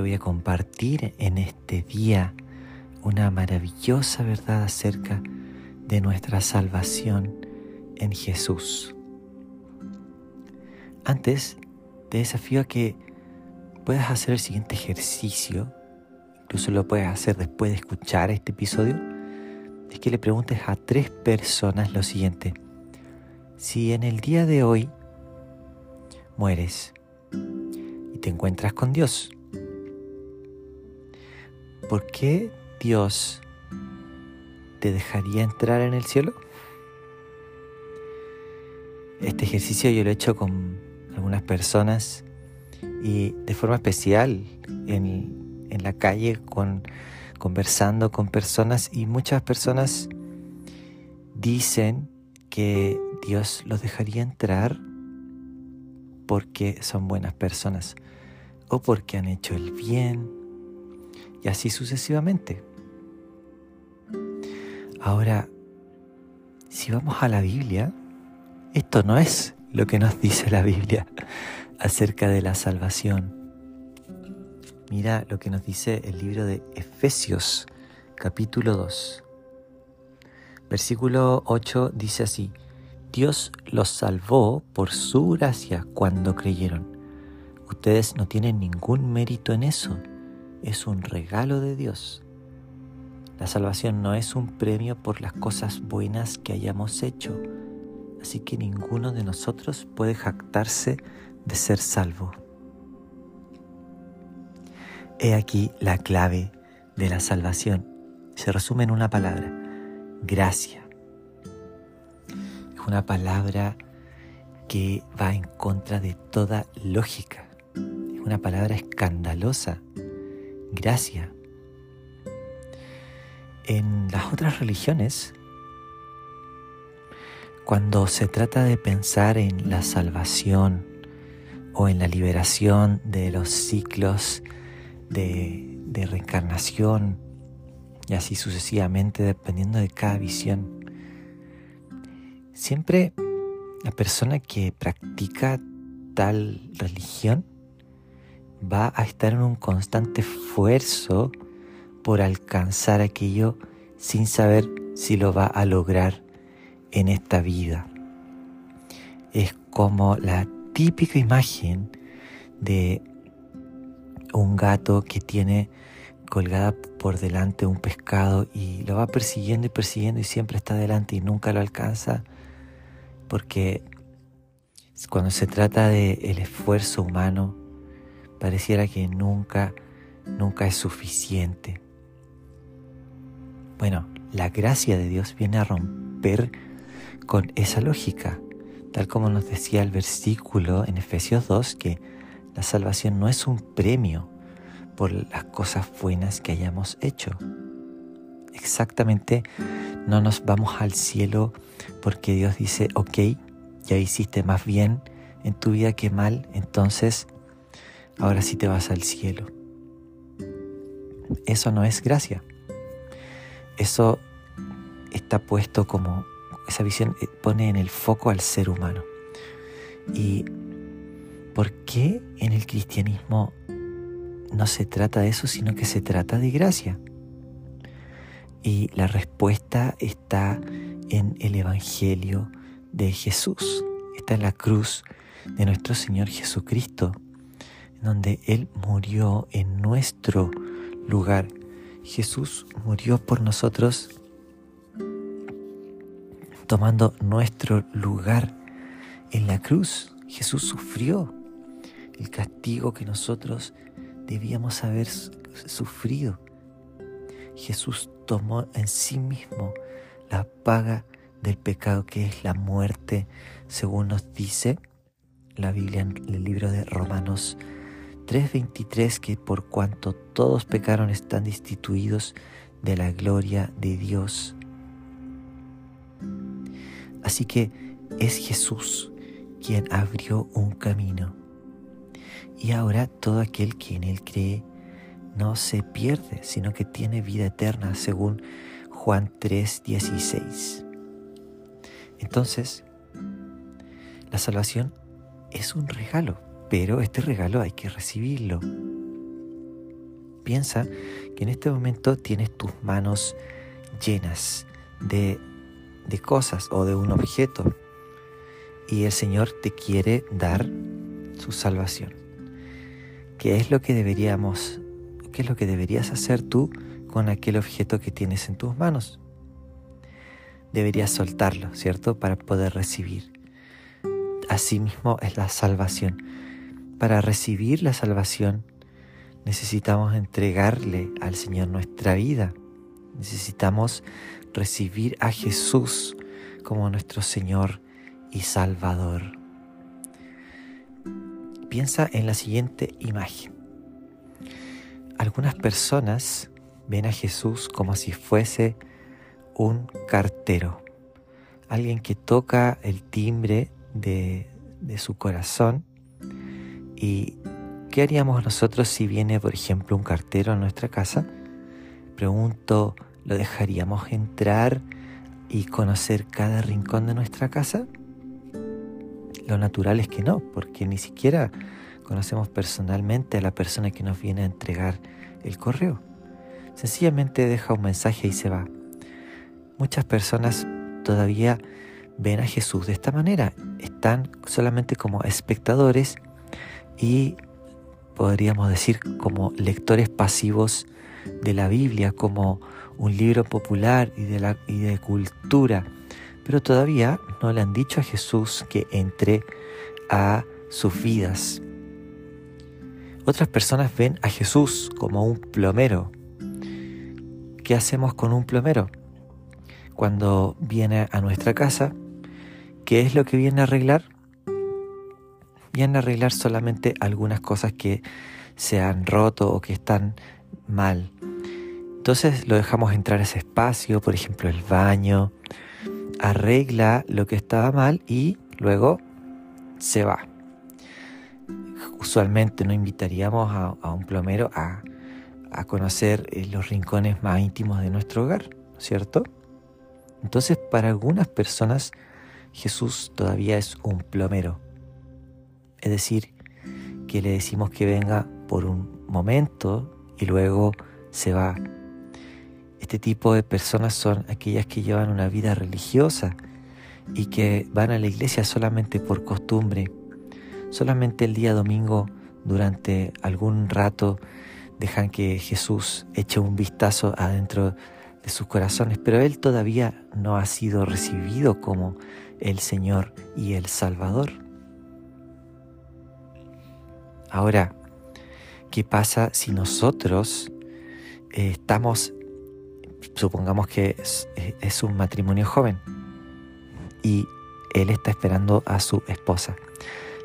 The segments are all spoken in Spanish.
voy a compartir en este día una maravillosa verdad acerca de nuestra salvación en Jesús. Antes, te desafío a que puedas hacer el siguiente ejercicio, incluso lo puedes hacer después de escuchar este episodio, es que le preguntes a tres personas lo siguiente. Si en el día de hoy mueres y te encuentras con Dios, ¿por qué Dios te dejaría entrar en el cielo? Este ejercicio yo lo he hecho con algunas personas y de forma especial en, en la calle con, conversando con personas y muchas personas dicen que Dios los dejaría entrar porque son buenas personas o porque han hecho el bien y así sucesivamente. Ahora, si vamos a la Biblia, esto no es lo que nos dice la Biblia acerca de la salvación. Mira lo que nos dice el libro de Efesios capítulo 2. Versículo 8 dice así, Dios los salvó por su gracia cuando creyeron. Ustedes no tienen ningún mérito en eso, es un regalo de Dios. La salvación no es un premio por las cosas buenas que hayamos hecho, así que ninguno de nosotros puede jactarse de ser salvo. He aquí la clave de la salvación. Se resume en una palabra, gracia. Es una palabra que va en contra de toda lógica. Es una palabra escandalosa. Gracia. En las otras religiones, cuando se trata de pensar en la salvación o en la liberación de los ciclos de, reencarnación y así sucesivamente dependiendo de cada visión, siempre la persona que practica tal religión va a estar en un constante esfuerzo por alcanzar aquello sin saber si lo va a lograr en esta vida. Es como la típica imagen de un gato que tiene colgada por delante un pescado y lo va persiguiendo y persiguiendo y siempre está delante y nunca lo alcanza porque cuando se trata del el esfuerzo humano pareciera que nunca nunca es suficiente. Bueno, la gracia de Dios viene a romper con esa lógica, tal como nos decía el versículo en Efesios 2, que la salvación no es un premio por las cosas buenas que hayamos hecho. Exactamente, no nos vamos al cielo porque Dios dice, ok, ya hiciste más bien en tu vida que mal, entonces ahora sí te vas al cielo. Eso no es gracia. Eso está puesto como esa visión eh, pone en el foco al ser humano. ¿Y por qué en el cristianismo no se trata de eso, sino que se trata de gracia? Y la respuesta está en el Evangelio de Jesús, está en la cruz de nuestro Señor Jesucristo, donde Él murió en nuestro lugar. Jesús murió por nosotros tomando nuestro lugar en la cruz. Jesús sufrió el castigo que nosotros debíamos haber sufrido. Jesús tomó en sí mismo la paga del pecado que es la muerte, según nos dice la Biblia en el libro de Romanos 3:23, que por cuanto todos pecaron están destituidos de la gloria de Dios. Así que es Jesús quien abrió un camino. Y ahora todo aquel que en Él cree no se pierde, sino que tiene vida eterna, según Juan 3:16. Entonces, la salvación es un regalo, pero este regalo hay que recibirlo. piensa que en este momento tienes tus manos llenas de, de cosas o de un objeto y el Señor te quiere dar su salvación. ¿Qué es lo que deberíamos, qué es lo que deberías hacer tú con aquel objeto que tienes en tus manos? Deberías soltarlo, ¿cierto? Para poder recibir. Asimismo es la salvación. Para recibir la salvación necesitamos entregarle al Señor nuestra vida. Necesitamos recibir a Jesús como nuestro Señor y Salvador. Piensa en la siguiente imagen. Algunas personas ven a Jesús como si fuese un cartero, alguien que toca el timbre de, de su corazón y ¿qué haríamos nosotros si viene, por ejemplo, un cartero a nuestra casa? Pregunto, ¿lo dejaríamos entrar y conocer cada rincón de nuestra casa? Lo natural es que no, porque ni siquiera conocemos personalmente a la persona que nos viene a entregar el correo. Sencillamente deja un mensaje y se va. Muchas personas todavía ven a Jesús de esta manera. Están solamente como espectadores y podríamos decir como lectores pasivos de la Biblia, como un libro popular y de, cultura pero todavía no le han dicho a Jesús que entre a sus vidas. Otras personas ven a Jesús como un plomero. ¿Qué hacemos con un plomero? Cuando viene a nuestra casa, ¿qué es lo que viene a arreglar? A arreglar solamente algunas cosas que se han roto o que están mal. Entonces lo dejamos entrar a ese espacio, por ejemplo el baño, arregla lo que estaba mal y luego se va. Usualmente no invitaríamos a, un plomero a, conocer eh, los rincones más íntimos de nuestro hogar, ¿cierto? Entonces para algunas personas Jesús todavía es un plomero. Es decir, que le decimos que venga por un momento y luego se va este tipo de personas son aquellas que llevan una vida religiosa y que van a la iglesia solamente por costumbre. Solamente el día domingo, durante algún rato, dejan que Jesús eche un vistazo adentro de sus corazones, pero Él todavía no ha sido recibido como el Señor y el Salvador. Ahora, ¿qué pasa si nosotros eh, estamos supongamos que es, un matrimonio joven y él está esperando a su esposa.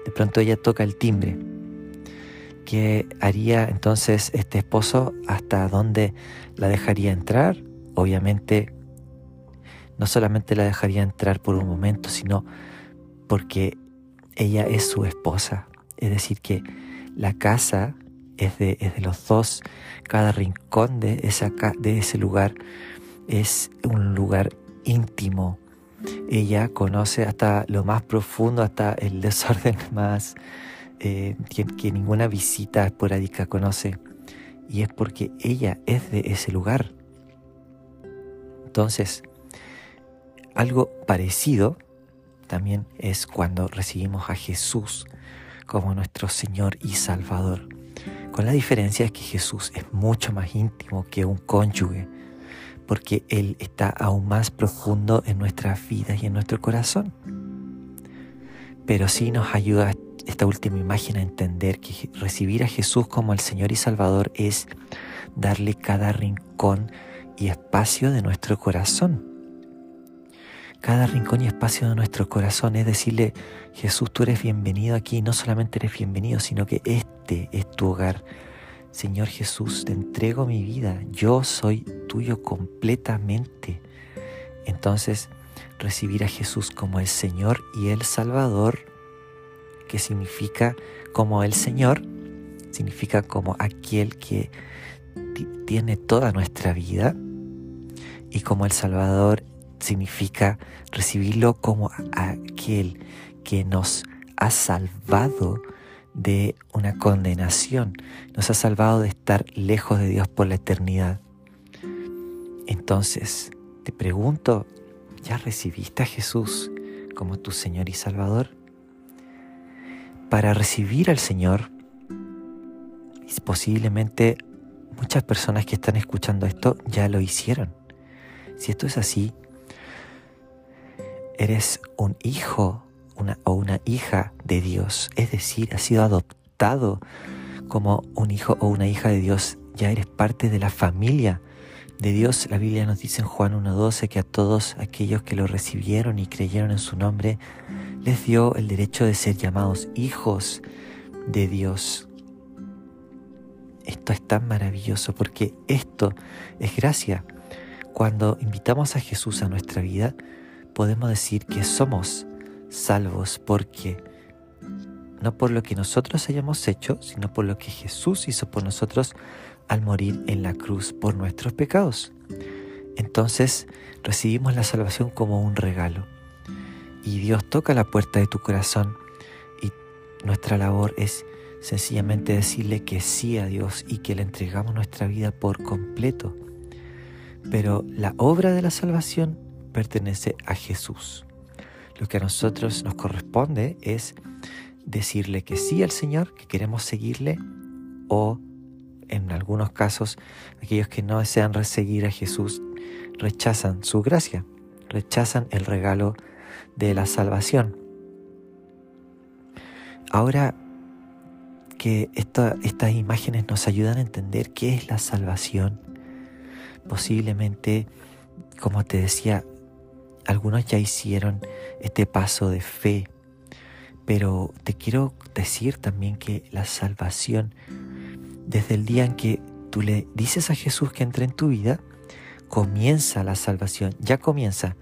De pronto ella toca el timbre. ¿Qué haría entonces este esposo? ¿Hasta dónde la dejaría entrar? Obviamente, no solamente la dejaría entrar por un momento, sino porque ella es su esposa. Es decir, que la casa es de, los dos. Cada rincón de ese lugar es un lugar íntimo. Ella conoce hasta lo más profundo, hasta el desorden más eh, que, ninguna visita esporádica conoce. Y es porque ella es de ese lugar. Entonces, algo parecido también es cuando recibimos a Jesús como nuestro Señor y Salvador. Con la diferencia es que Jesús es mucho más íntimo que un cónyuge, porque Él está aún más profundo en nuestras vidas y en nuestro corazón. Pero sí nos ayuda esta última imagen a entender que recibir a Jesús como el Señor y Salvador es darle cada rincón y espacio de nuestro corazón. Cada rincón y espacio de nuestro corazón es decirle, Jesús, tú eres bienvenido aquí, no solamente eres bienvenido, sino que este es tu hogar. Señor Jesús, te entrego mi vida, yo soy tuyo completamente. Entonces, recibir a Jesús como el Señor y el Salvador, que significa como el Señor, significa como aquel que tiene toda nuestra vida, y como el Salvador significa recibirlo como aquel que nos ha salvado de una condenación, nos ha salvado de estar lejos de Dios por la eternidad. Entonces, te pregunto, ¿ya recibiste a Jesús como tu Señor y Salvador? Para recibir al Señor, posiblemente muchas personas que están escuchando esto ya lo hicieron. Si esto es así, eres un hijo o una hija de Dios, es decir, has sido adoptado como un hijo o una hija de Dios, ya eres parte de la familia de Dios. La Biblia nos dice en Juan 1.12 que a todos aquellos que lo recibieron y creyeron en su nombre, les dio el derecho de ser llamados hijos de Dios. Esto es tan maravilloso porque esto es gracia. Cuando invitamos a Jesús a nuestra vida, podemos decir que somos salvos porque no por lo que nosotros hayamos hecho, sino por lo que Jesús hizo por nosotros al morir en la cruz por nuestros pecados. Entonces recibimos la salvación como un regalo. Y Dios toca la puerta de tu corazón y nuestra labor es sencillamente decirle que sí a Dios y que le entregamos nuestra vida por completo. Pero la obra de la salvación pertenece a Jesús. Lo que a nosotros nos corresponde es decirle que sí al Señor, que queremos seguirle, o en algunos casos, aquellos que no desean seguir a Jesús rechazan su gracia, rechazan el regalo de la salvación. Ahora que estas imágenes nos ayudan a entender qué es la salvación, posiblemente, como te decía, algunos ya hicieron este paso de fe, pero te quiero decir también que la salvación, desde el día en que tú le dices a Jesús que entre en tu vida, comienza la salvación, ya comienza.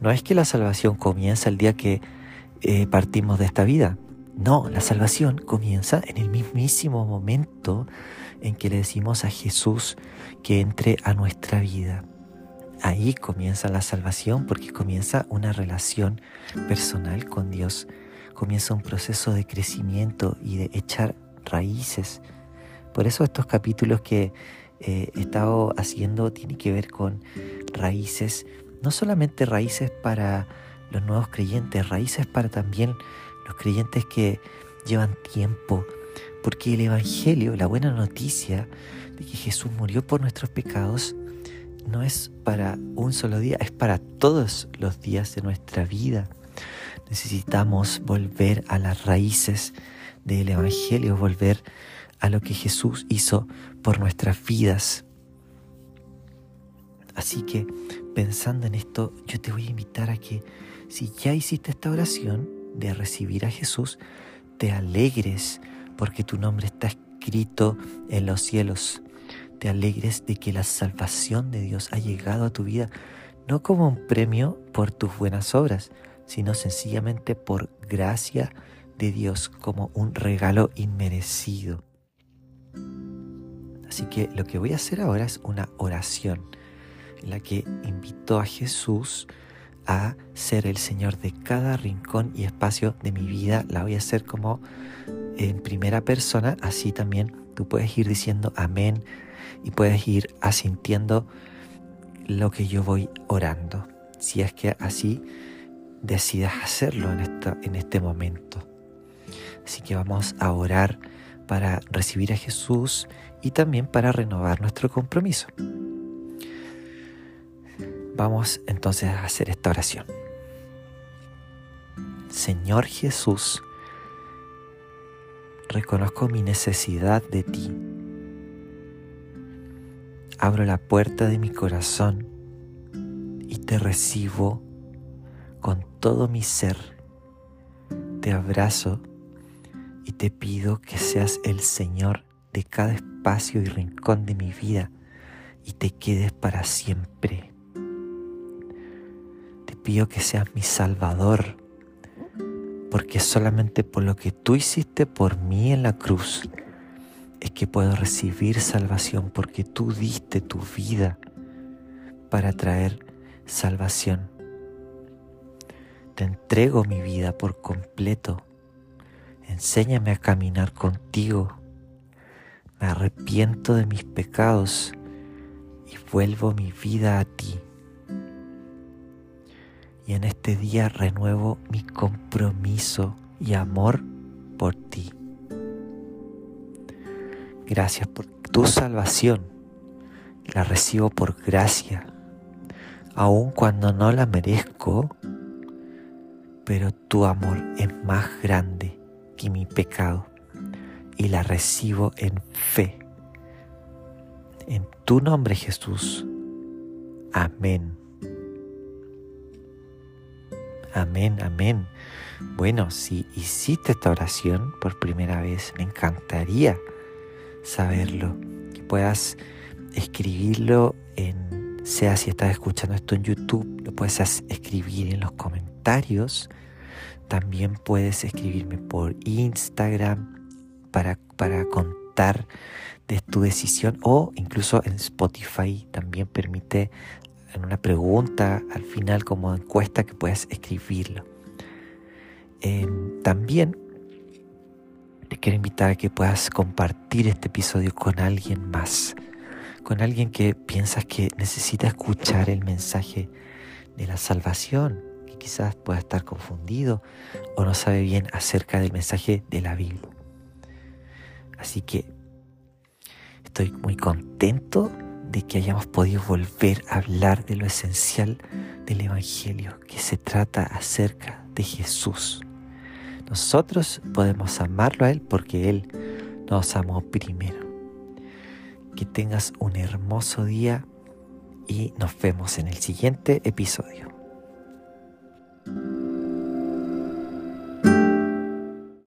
No es que la salvación comienza el día que eh, partimos de esta vida. No, la salvación comienza en el mismísimo momento en que le decimos a Jesús que entre a nuestra vida. Ahí comienza la salvación porque comienza una relación personal con Dios, comienza un proceso de crecimiento y de echar raíces. Por eso estos capítulos que eh, he estado haciendo tienen que ver con raíces, no solamente raíces para los nuevos creyentes, raíces para también los creyentes que llevan tiempo, porque el Evangelio, la buena noticia de que Jesús murió por nuestros pecados, no es para un solo día, es para todos los días de nuestra vida. Necesitamos volver a las raíces del Evangelio, volver a lo que Jesús hizo por nuestras vidas. Así que pensando en esto, yo te voy a invitar a que si ya hiciste esta oración, de recibir a Jesús, te alegres porque tu nombre está escrito en los cielos. Te alegres de que la salvación de Dios ha llegado a tu vida, no como un premio por tus buenas obras, sino sencillamente por gracia de Dios, como un regalo inmerecido. Así que lo que voy a hacer ahora es una oración en la que invito a Jesús a ser el Señor de cada rincón y espacio de mi vida. La voy a hacer como en primera persona, así también tú puedes ir diciendo amén y puedes ir asintiendo lo que yo voy orando, si es que así decidas hacerlo en, esta, en este momento. Así que vamos a orar para recibir a Jesús y también para renovar nuestro compromiso. Vamos entonces a hacer esta oración. Señor Jesús, reconozco mi necesidad de ti. Abro la puerta de mi corazón y te recibo con todo mi ser. Te abrazo y te pido que seas el Señor de cada espacio y rincón de mi vida y te quedes para siempre pido que seas mi Salvador, porque solamente por lo que tú hiciste por mí en la cruz que puedo recibir salvación, porque tú diste tu vida para traer salvación. Te entrego mi vida por completo Enséñame a caminar contigo. Me arrepiento de mis pecados y vuelvo mi vida a ti. Y en este día renuevo mi compromiso y amor por ti. Gracias por tu salvación. La recibo por gracia. Aun cuando no la merezco, pero tu amor es más grande que mi pecado y la recibo en fe. En tu nombre Jesús. Amén. Amén, amén. Bueno, si hiciste esta oración por primera vez, me encantaría saberlo. Que puedas escribirlo en, sea si estás escuchando esto en YouTube, lo puedes escribir en los comentarios también puedes escribirme por Instagram para, para contar de tu decisión o incluso en Spotify también permite en una pregunta al final como encuesta que puedas escribirlo. Em, también te quiero invitar a que puedas compartir este episodio con alguien más, con alguien que piensas que necesita escuchar el mensaje de la salvación, quizás pueda estar confundido o no sabe bien acerca del mensaje de la Biblia. Así que estoy muy contento de que hayamos podido volver a hablar de lo esencial del Evangelio, que se trata acerca de Jesús. Nosotros podemos amarlo a Él porque Él nos amó primero. Que tengas un hermoso día y nos vemos en el siguiente episodio.